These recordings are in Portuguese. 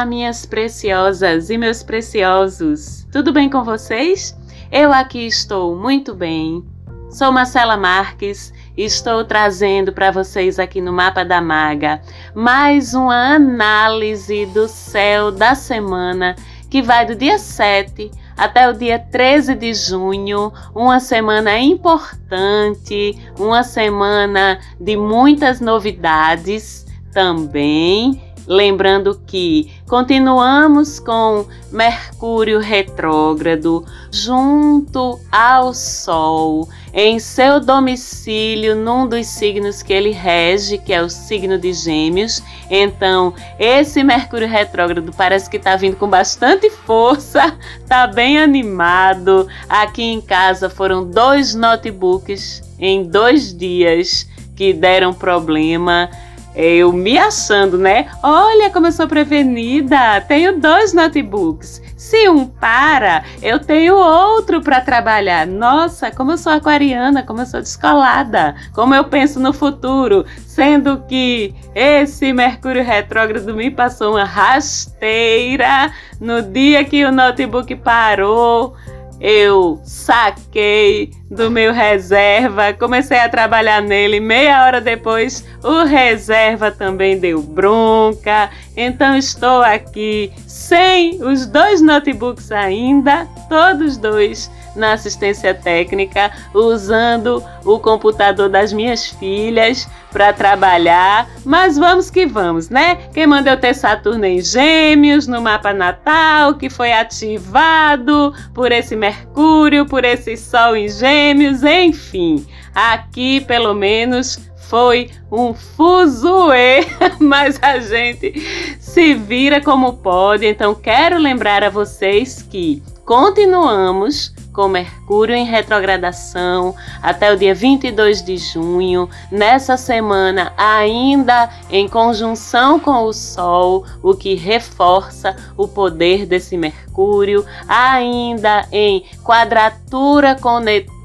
Olá, minhas preciosas e meus preciosos! Tudo bem com vocês? Eu aqui estou muito bem. Sou Marcela Marques e estou trazendo para vocês aqui no Mapa da Maga mais uma análise do céu da semana que vai do dia 7 até o dia 13 de junho, uma semana importante, uma semana de muitas novidades também Lembrando que continuamos com Mercúrio retrógrado junto ao Sol em seu domicílio num dos signos que ele rege, que é o signo de Gêmeos. Então, esse Mercúrio retrógrado parece que está vindo com bastante força, tá bem animado. Aqui em casa foram dois notebooks em dois dias que deram problema eu me achando, né? Olha como eu sou prevenida. Tenho dois notebooks. Se um para, eu tenho outro para trabalhar. Nossa, como eu sou aquariana, como eu sou descolada, como eu penso no futuro, sendo que esse Mercúrio retrógrado me passou uma rasteira no dia que o notebook parou eu saquei do meu reserva, comecei a trabalhar nele. Meia hora depois, o reserva também deu bronca. Então, estou aqui sem os dois notebooks ainda, todos dois na assistência técnica, usando o computador das minhas filhas para trabalhar. Mas vamos que vamos, né? Quem manda eu ter Saturno em Gêmeos no mapa natal, que foi ativado por esse Mercúrio, por esse Sol em Gêmeos, enfim. Aqui, pelo menos, foi um fuzuê, mas a gente se vira como pode. Então, quero lembrar a vocês que continuamos com Mercúrio em retrogradação até o dia 22 de junho. Nessa semana, ainda em conjunção com o Sol, o que reforça o poder desse Mercúrio, ainda em quadratura com Netuno,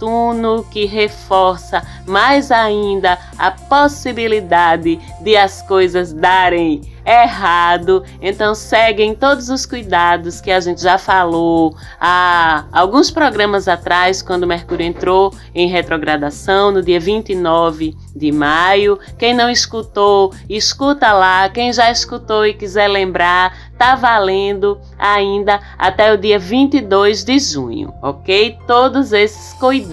que reforça mais ainda a possibilidade de as coisas darem errado. Então seguem todos os cuidados que a gente já falou há alguns programas atrás, quando Mercúrio entrou em retrogradação no dia 29 de maio. Quem não escutou, escuta lá. Quem já escutou e quiser lembrar, tá valendo ainda até o dia 22 de junho, ok? Todos esses cuidados.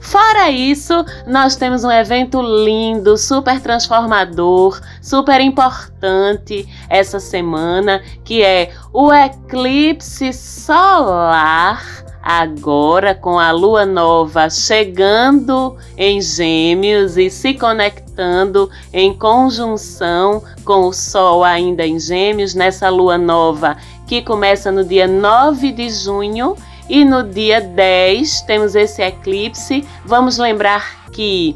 Fora isso, nós temos um evento lindo, super transformador, super importante essa semana, que é o eclipse solar agora com a lua nova chegando em Gêmeos e se conectando em conjunção com o Sol ainda em Gêmeos, nessa lua nova que começa no dia 9 de junho e no dia 10 temos esse eclipse. Vamos lembrar que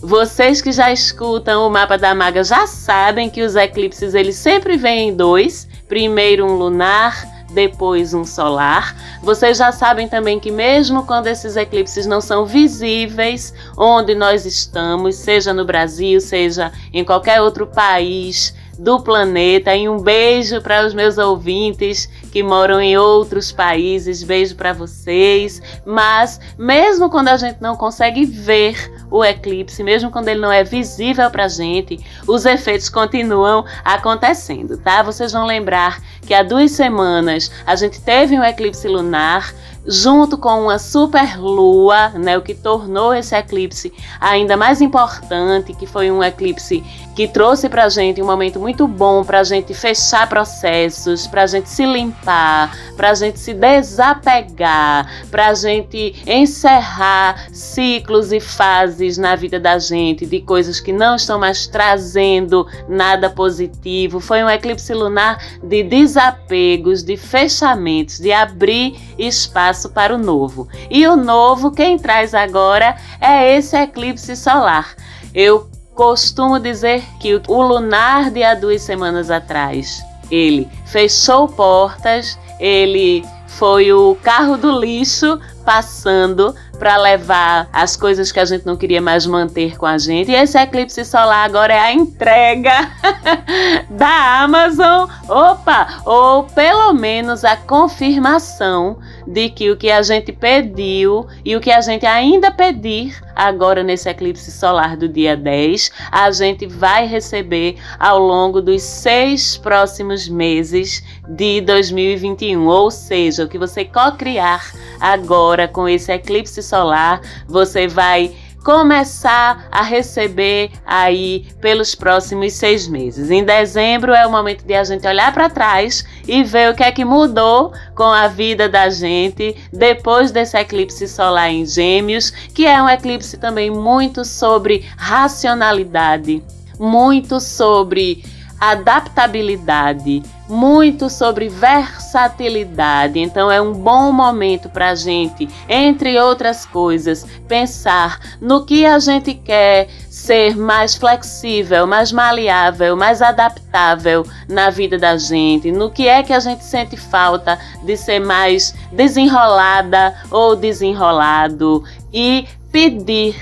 vocês que já escutam o mapa da maga já sabem que os eclipses eles sempre vêm em dois. Primeiro um lunar, depois um solar. Vocês já sabem também que mesmo quando esses eclipses não são visíveis onde nós estamos, seja no Brasil, seja em qualquer outro país do planeta. E um beijo para os meus ouvintes que moram em outros países. Beijo para vocês. Mas mesmo quando a gente não consegue ver o eclipse, mesmo quando ele não é visível para a gente, os efeitos continuam acontecendo, tá? Vocês vão lembrar que há duas semanas a gente teve um eclipse lunar junto com uma super lua, né, o que tornou esse eclipse ainda mais importante, que foi um eclipse que trouxe para a gente um momento muito bom para a gente fechar processos, para a gente se limpar, para a gente se desapegar, para a gente encerrar ciclos e fases na vida da gente de coisas que não estão mais trazendo nada positivo. Foi um eclipse lunar de desapegos, de fechamentos, de abrir espaço espaço para o novo. E o novo, quem traz agora é esse eclipse solar. Eu costumo dizer que o lunar de há duas semanas atrás, ele fechou portas, ele foi o carro do lixo passando para levar as coisas que a gente não queria mais manter com a gente. E esse eclipse solar agora é a entrega da Amazon. Opa! Ou pelo menos a confirmação de que o que a gente pediu e o que a gente ainda pedir agora nesse eclipse solar do dia 10, a gente vai receber ao longo dos seis próximos meses de 2021. Ou seja, o que você co-criar agora com esse eclipse solar, você vai começar a receber aí pelos próximos seis meses. Em dezembro é o momento de a gente olhar para trás e ver o que é que mudou com a vida da gente depois desse eclipse solar em Gêmeos, que é um eclipse também muito sobre racionalidade, muito sobre adaptabilidade, muito sobre versatilidade. Então é um bom momento para a gente, entre outras coisas, pensar no que a gente quer ser mais flexível, mais maleável, mais adaptável na vida da gente, no que é que a gente sente falta de ser mais desenrolada ou desenrolado e pedir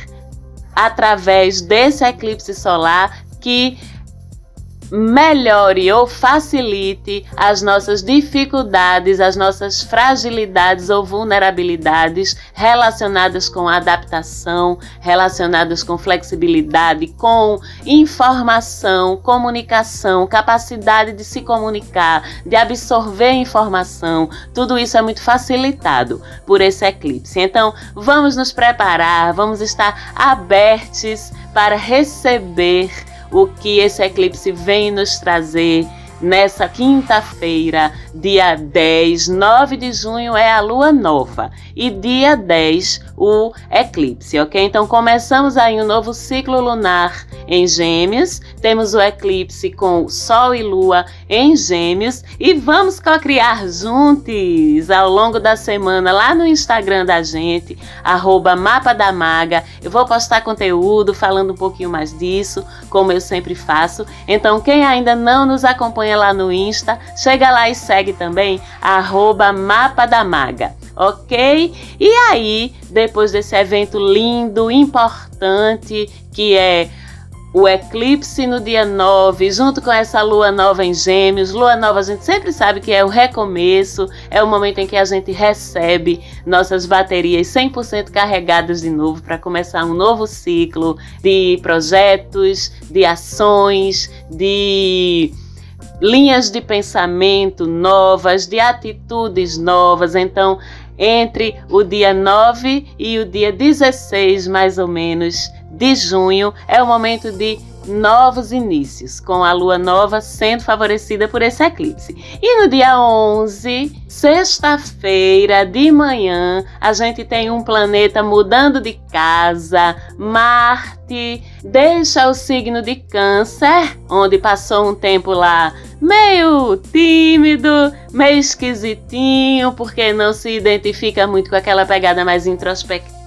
através desse eclipse solar que melhore ou facilite as nossas dificuldades, as nossas fragilidades ou vulnerabilidades relacionadas com adaptação, relacionadas com flexibilidade, com informação, comunicação, capacidade de se comunicar, de absorver informação. Tudo isso é muito facilitado por esse eclipse. Então, vamos nos preparar, vamos estar abertos para receber o que esse eclipse vem nos trazer nessa quinta-feira, dia 10, 9 de junho é a lua nova. E dia 10 o eclipse, ok? Então começamos aí um novo ciclo lunar em Gêmeos, temos o eclipse com Sol e Lua em Gêmeos e vamos co-criar juntos ao longo da semana lá no Instagram da gente, arroba Mapa da Maga. Eu vou postar conteúdo falando um pouquinho mais disso, como eu sempre faço. Então quem ainda não nos acompanha lá no Insta, chega lá e segue também, arroba Mapa da Maga ok? E aí, depois desse evento lindo, importante, que é o eclipse no dia 9, junto com essa lua nova em Gêmeos. Lua nova a gente sempre sabe que é o recomeço, é o momento em que a gente recebe nossas baterias 100% carregadas de novo para começar um novo ciclo de projetos, de ações, de linhas de pensamento novas, de atitudes novas. Então, entre o dia 9 e o dia 16, mais ou menos, de junho, é o momento de novos inícios, com a lua nova sendo favorecida por esse eclipse. E no dia 11, sexta-feira de manhã, a gente tem um planeta mudando de casa, Marte deixa o signo de Câncer, onde passou um tempo lá meio tímido, meio esquisitinho, porque não se identifica muito com aquela pegada mais introspectiva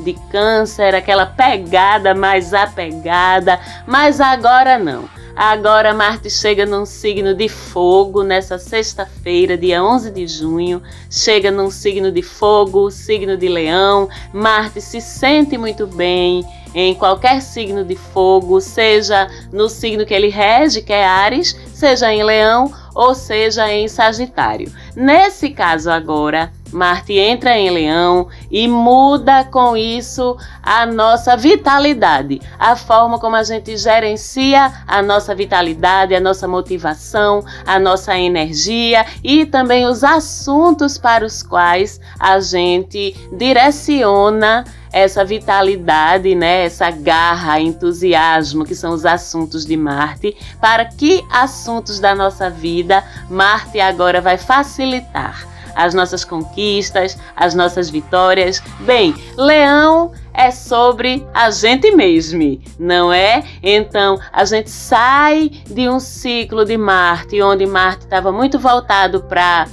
de câncer, aquela pegada mais apegada, mas agora não. Agora Marte chega num signo de fogo nessa sexta-feira, dia 11 de junho. Chega num signo de fogo, signo de leão. Marte se sente muito bem em qualquer signo de fogo, seja no signo que ele rege, que é Ares, seja em leão ou seja em Sagitário. Nesse caso agora, Marte entra em Leão e muda com isso a nossa vitalidade, a forma como a gente gerencia a nossa vitalidade, a nossa motivação, a nossa energia e também os assuntos para os quais a gente direciona essa vitalidade, né, essa garra, entusiasmo, que são os assuntos de Marte, para que assuntos da nossa vida Marte agora vai facilitar as nossas conquistas, as nossas vitórias. Bem, Leão é sobre a gente mesmo, não é? Então a gente sai de um ciclo de Marte, onde Marte estava muito voltado para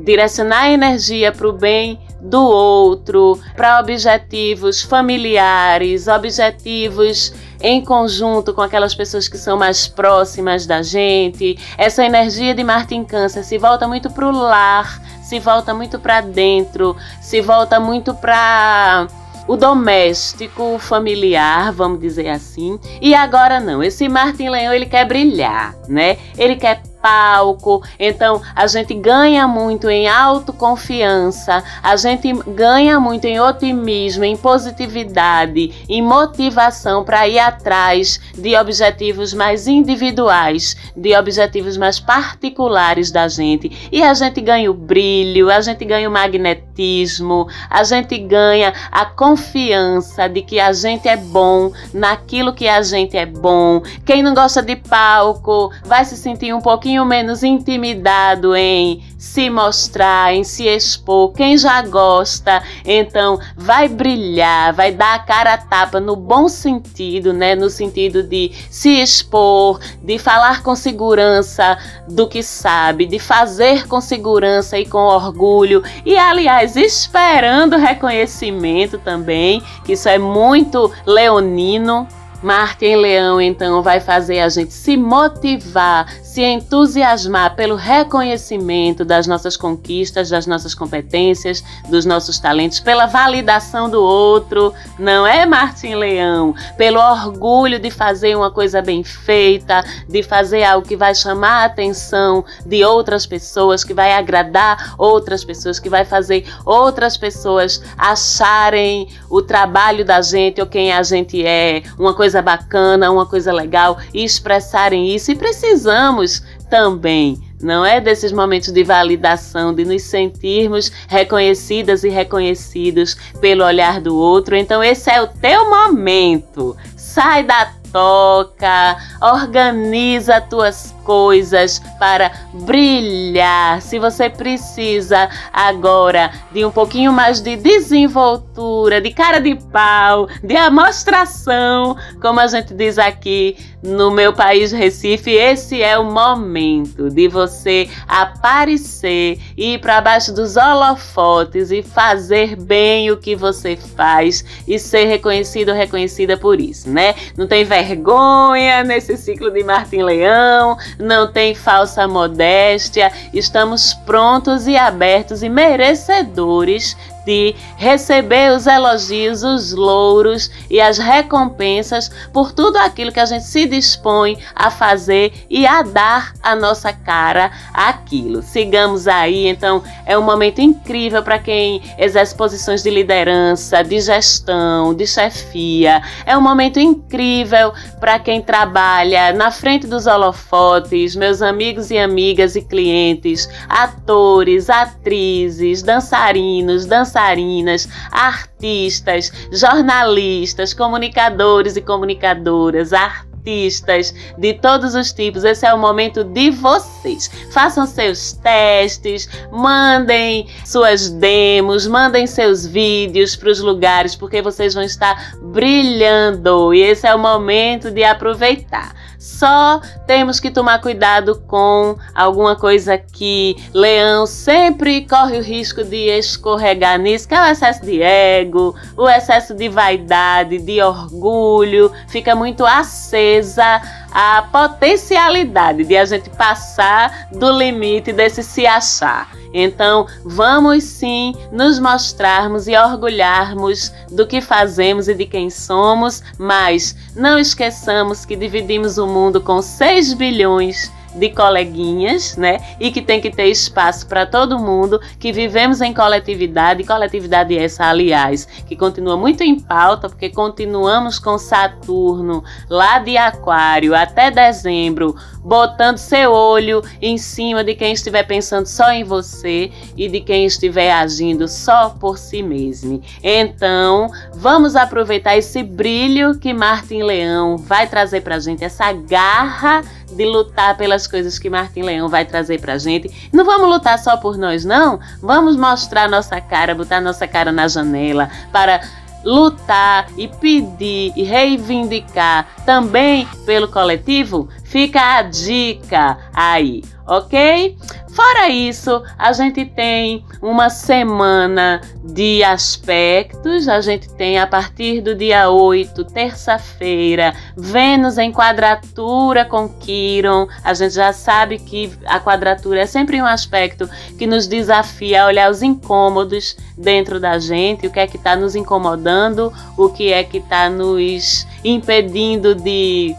direcionar a energia para o bem do outro, para objetivos familiares, objetivos em conjunto com aquelas pessoas que são mais próximas da gente. Essa energia de Marte em Câncer se volta muito para o lar, se volta muito para dentro, se volta muito para o doméstico, o familiar, vamos dizer assim. E agora não, esse Martin Leão ele quer brilhar, né? Ele quer palco. Então, a gente ganha muito em autoconfiança, a gente ganha muito em otimismo, em positividade, em motivação para ir atrás de objetivos mais individuais, de objetivos mais particulares da gente. E a gente ganha o brilho, a gente ganha o magnetismo, a gente ganha a confiança de que a gente é bom naquilo que a gente é bom. Quem não gosta de palco vai se sentir um pouquinho pouquinho menos intimidado em se mostrar, em se expor. Quem já gosta, então vai brilhar, vai dar a cara a tapa no bom sentido, né? No sentido de se expor, de falar com segurança do que sabe, de fazer com segurança e com orgulho. E aliás, esperando reconhecimento também, que isso é muito leonino. Marte Leão então vai fazer a gente se motivar, se entusiasmar pelo reconhecimento das nossas conquistas, das nossas competências, dos nossos talentos, pela validação do outro, não é, Martim Leão? Pelo orgulho de fazer uma coisa bem feita, de fazer algo que vai chamar a atenção de outras pessoas, que vai agradar outras pessoas, que vai fazer outras pessoas acharem o trabalho da gente ou quem a gente é, uma coisa bacana, uma coisa legal e expressarem isso. E precisamos também, não é desses momentos de validação, de nos sentirmos reconhecidas e reconhecidos pelo olhar do outro. Então, esse é o teu momento. Sai da toca, organiza tuas coisas para brilhar. Se você precisa agora de um pouquinho mais de desenvoltura, de cara de pau, de amostração, como a gente diz aqui no meu país Recife, esse é o momento de você aparecer, ir para baixo dos holofotes e fazer bem o que você faz e ser reconhecido ou reconhecida por isso, né? Não tem vergonha nesse ciclo de Martim Leão, não tem falsa modéstia, estamos prontos e abertos e merecedores de receber os elogios, os louros e as recompensas por tudo aquilo que a gente se dispõe a fazer e a dar a nossa cara àquilo. Sigamos aí, então é um momento incrível para quem exerce posições de liderança, de gestão, de chefia. É um momento incrível para quem trabalha na frente dos holofotes, meus amigos e amigas e clientes, atores, atrizes, dançarinos, dançarinos dançarinas, artistas, jornalistas, comunicadores e comunicadoras, artistas de todos os tipos. Esse é o momento de vocês. Façam seus testes, mandem suas demos, mandem seus vídeos para os lugares, porque vocês vão estar brilhando e esse é o momento de aproveitar. Só temos que tomar cuidado com alguma coisa que leão sempre corre o risco de escorregar nisso, que é o excesso de ego, o excesso de vaidade, de orgulho, fica muito acesa a potencialidade de a gente passar do limite desse se achar. Então, vamos sim nos mostrarmos e orgulharmos do que fazemos e de quem somos, mas não esqueçamos que dividimos o mundo com 6 bilhões de coleguinhas, né? E que tem que ter espaço para todo mundo, que vivemos em coletividade, coletividade essa, aliás, que continua muito em pauta, porque continuamos com Saturno lá de Aquário até dezembro, botando seu olho em cima de quem estiver pensando só em você e de quem estiver agindo só por si mesmo. Então, vamos aproveitar esse brilho que Martin Leão vai trazer pra gente, essa garra de lutar pelas coisas que Martin Leão vai trazer pra gente. Não vamos lutar só por nós, não. Vamos mostrar nossa cara, botar nossa cara na janela para lutar e pedir e reivindicar também pelo coletivo. Fica a dica aí. ok? Fora isso, a gente tem uma semana de aspectos. A gente tem a partir do dia 8, terça-feira, Vênus em quadratura com Quiron. A gente já sabe que a quadratura é sempre um aspecto que nos desafia a olhar os incômodos dentro da gente, o que é que está nos incomodando, o que é que está nos impedindo de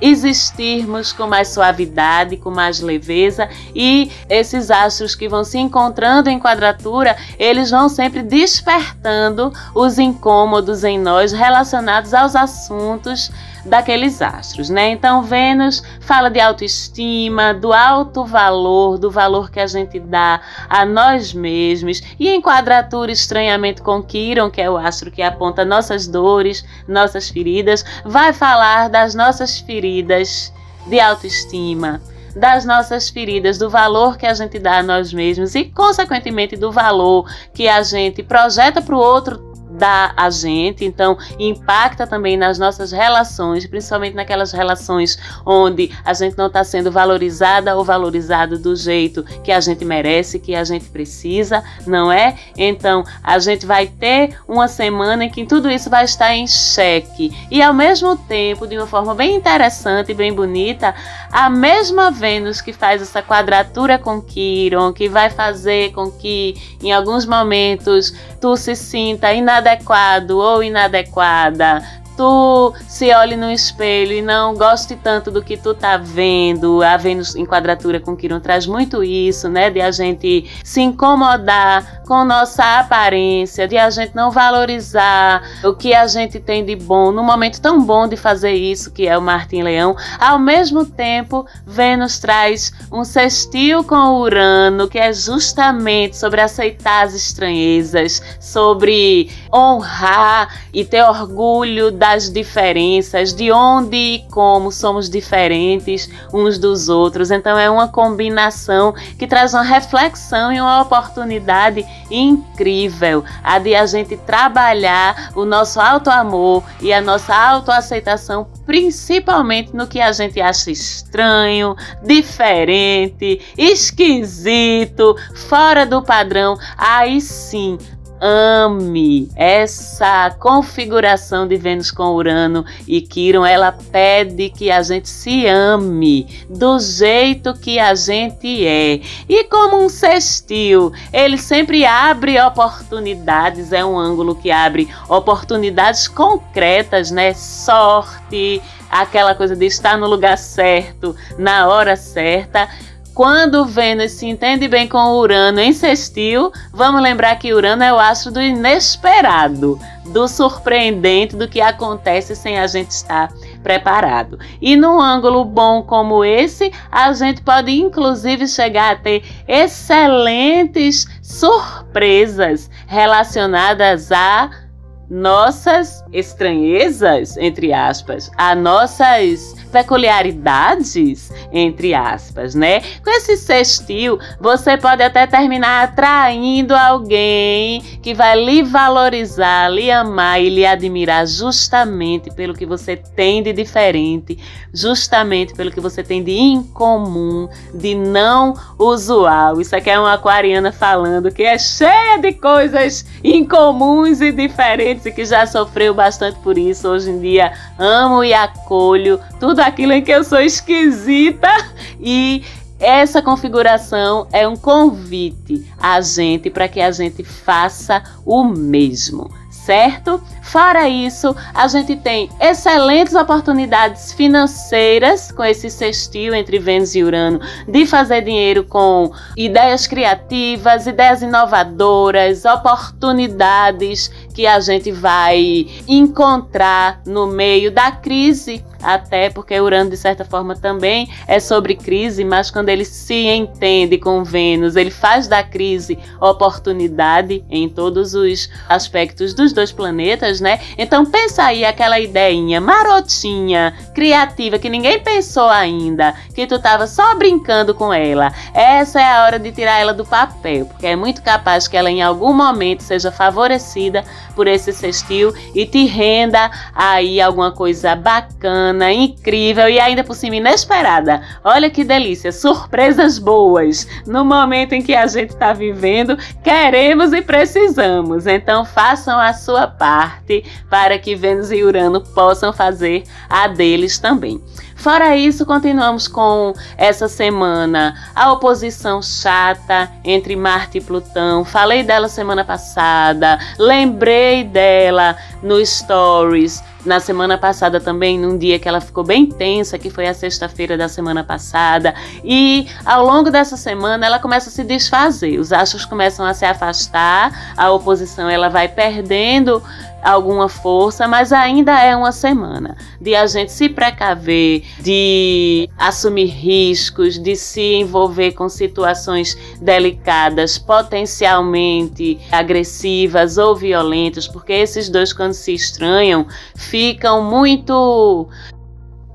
existirmos com mais suavidade, com mais leveza e esses astros que vão se encontrando em quadratura, eles vão sempre despertando os incômodos em nós relacionados aos assuntos daqueles astros, né? Então Vênus fala de autoestima, do alto valor, do valor que a gente dá a nós mesmos e em quadratura estranhamente com Quiron, que é o astro que aponta nossas dores, nossas feridas, vai falar das nossas feridas de autoestima, das nossas feridas, do valor que a gente dá a nós mesmos e, consequentemente, do valor que a gente projeta para o outro dá a gente, então impacta também nas nossas relações, principalmente naquelas relações onde a gente não está sendo valorizada ou valorizado do jeito que a gente merece, que a gente precisa, não é? Então a gente vai ter uma semana em que tudo isso vai estar em xeque e ao mesmo tempo, de uma forma bem interessante e bem bonita, a mesma Vênus que faz essa quadratura com Quiron, que vai fazer com que em alguns momentos tu se sinta inadequado ou inadequada, tu se olhe no espelho e não goste tanto do que tu tá vendo, a Vênus em quadratura com Quirón traz muito isso, né? De a gente se incomodar com nossa aparência, de a gente não valorizar o que a gente tem de bom no momento tão bom de fazer isso, que é o Martim Leão. Ao mesmo tempo, Vênus traz um sextil com Urano, que é justamente sobre aceitar as estranhezas, sobre honrar e ter orgulho da das diferenças, de onde e como somos diferentes uns dos outros. Então é uma combinação que traz uma reflexão e uma oportunidade incrível, a de a gente trabalhar o nosso auto-amor e a nossa autoaceitação, principalmente no que a gente acha estranho, diferente, esquisito, fora do padrão. Aí sim, ame essa configuração de Vênus com Urano e Quiron, ela pede que a gente se ame do jeito que a gente é. E como um sextil, ele sempre abre oportunidades, é um ângulo que abre oportunidades concretas, né? Sorte, aquela coisa de estar no lugar certo, na hora certa quando Vênus se entende bem com Urano em sextil, vamos lembrar que Urano é o astro do inesperado, do surpreendente, do que acontece sem a gente estar preparado. E num ângulo bom como esse, a gente pode inclusive chegar a ter excelentes surpresas relacionadas a nossas estranhezas, entre aspas, a nossas peculiaridades, entre aspas, né? Com esse sextil, você pode até terminar atraindo alguém que vai lhe valorizar, lhe amar e lhe admirar justamente pelo que você tem de diferente, justamente pelo que você tem de incomum, de não usual. Isso aqui é uma aquariana falando que é cheia de coisas incomuns e diferentes e que já sofreu bastante por isso. Hoje em dia amo e acolho tudo aquilo em que eu sou esquisita e essa configuração é um convite a gente para que a gente faça o mesmo certo? Fora isso, a gente tem excelentes oportunidades financeiras com esse sextil entre Vênus e Urano de fazer dinheiro com ideias criativas, ideias inovadoras, oportunidades que a gente vai encontrar no meio da crise até porque Urano, de certa forma, também é sobre crise, mas quando ele se entende com Vênus, ele faz da crise oportunidade em todos os aspectos dos dois planetas, né? Então pensa aí aquela ideinha marotinha, criativa, que ninguém pensou ainda, que tu tava só brincando com ela. Essa é a hora de tirar ela do papel, porque é muito capaz que ela em algum momento seja favorecida por esse sextil e te renda aí alguma coisa bacana semana incrível e ainda por cima inesperada. Olha que delícia, surpresas boas. No momento em que a gente está vivendo, queremos e precisamos. Então façam a sua parte para que Vênus e Urano possam fazer a deles também. Fora isso, continuamos com essa semana a oposição chata entre Marte e Plutão. Falei dela semana passada, lembrei dela no Stories na semana passada também, num dia que ela ficou bem tensa, que foi a sexta-feira da semana passada. E ao longo dessa semana ela começa a se desfazer, os astros começam a se afastar, a oposição ela vai perdendo alguma força, mas ainda é uma semana de a gente se precaver, de assumir riscos, de se envolver com situações delicadas, potencialmente agressivas ou violentas, porque esses dois, quando se estranham, ficam muito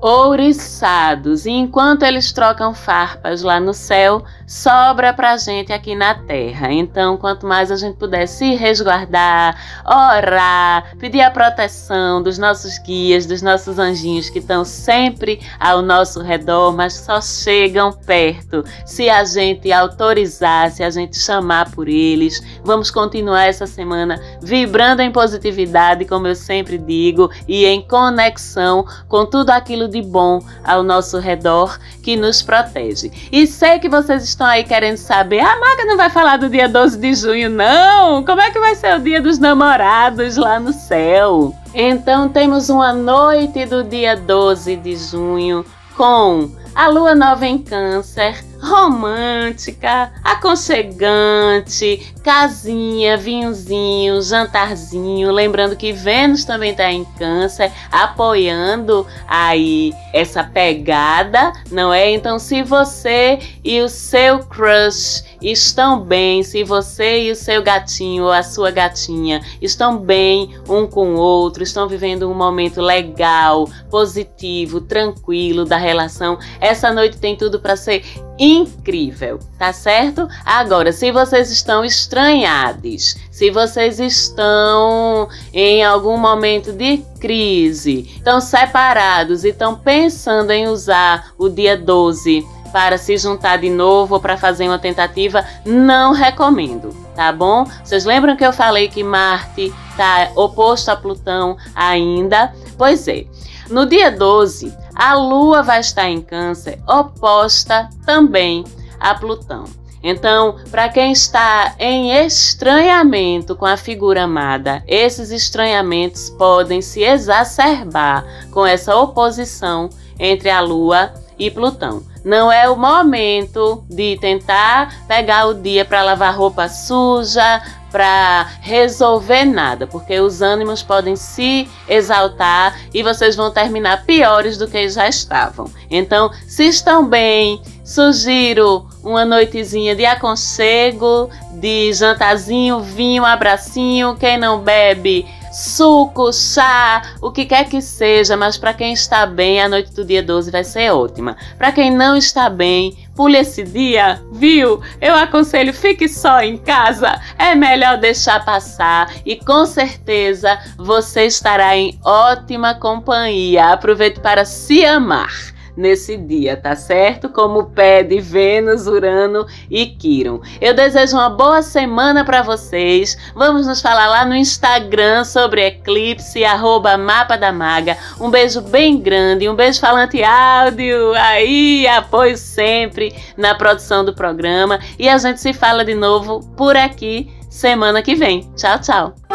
ouriçados. E enquanto eles trocam farpas lá no céu, sobra pra gente aqui na terra. Então, quanto mais a gente puder se resguardar, orar, pedir a proteção dos nossos guias, dos nossos anjinhos que estão sempre ao nosso redor, mas só chegam perto se a gente autorizar, se a gente chamar por eles. Vamos continuar essa semana vibrando em positividade, como eu sempre digo, e em conexão com tudo aquilo de bom ao nosso redor que nos protege. E sei que vocês estão aí querendo saber, a Maga não vai falar do dia 12 de junho, não? Como é que vai ser o dia dos namorados lá no céu? Então temos uma noite do dia 12 de junho com a lua nova em Câncer romântica, aconchegante, casinha, vinhozinho, jantarzinho. Lembrando que Vênus também está em Câncer, apoiando aí essa pegada, não é? Então, se você e o seu crush estão bem, se você e o seu gatinho ou a sua gatinha estão bem um com o outro, estão vivendo um momento legal, positivo, tranquilo da relação, essa noite tem tudo para ser incrível, tá certo? Agora, se vocês estão estranhados, se vocês estão em algum momento de crise, estão separados e estão pensando em usar o dia 12 para se juntar de novo ou para fazer uma tentativa, não recomendo, tá bom? Vocês lembram que eu falei que Marte está oposto a Plutão ainda? Pois é. No dia 12, a Lua vai estar em Câncer, oposta também a Plutão. Então, para quem está em estranhamento com a figura amada, esses estranhamentos podem se exacerbar com essa oposição entre a Lua e Plutão. Não é o momento de tentar pegar o dia para lavar roupa suja, para resolver nada, porque os ânimos podem se exaltar e vocês vão terminar piores do que já estavam. Então, se estão bem, sugiro uma noitezinha de aconchego, de jantarzinho, vinho, abracinho. Quem não bebe, suco, chá, o que quer que seja, mas para quem está bem, a noite do dia 12 vai ser ótima. Para quem não está bem, pule esse dia, viu? Eu aconselho fique só em casa. É melhor deixar passar e com certeza você estará em ótima companhia. Aproveite para se amar nesse dia, tá certo? Como pede Vênus, Urano e Quiron. Eu desejo uma boa semana para vocês. Vamos nos falar lá no Instagram sobre eclipse, arroba Mapa da Maga. Um beijo bem grande, um beijo falante áudio. Aí, apoio sempre na produção do programa. E a gente se fala de novo por aqui semana que vem. Tchau, tchau.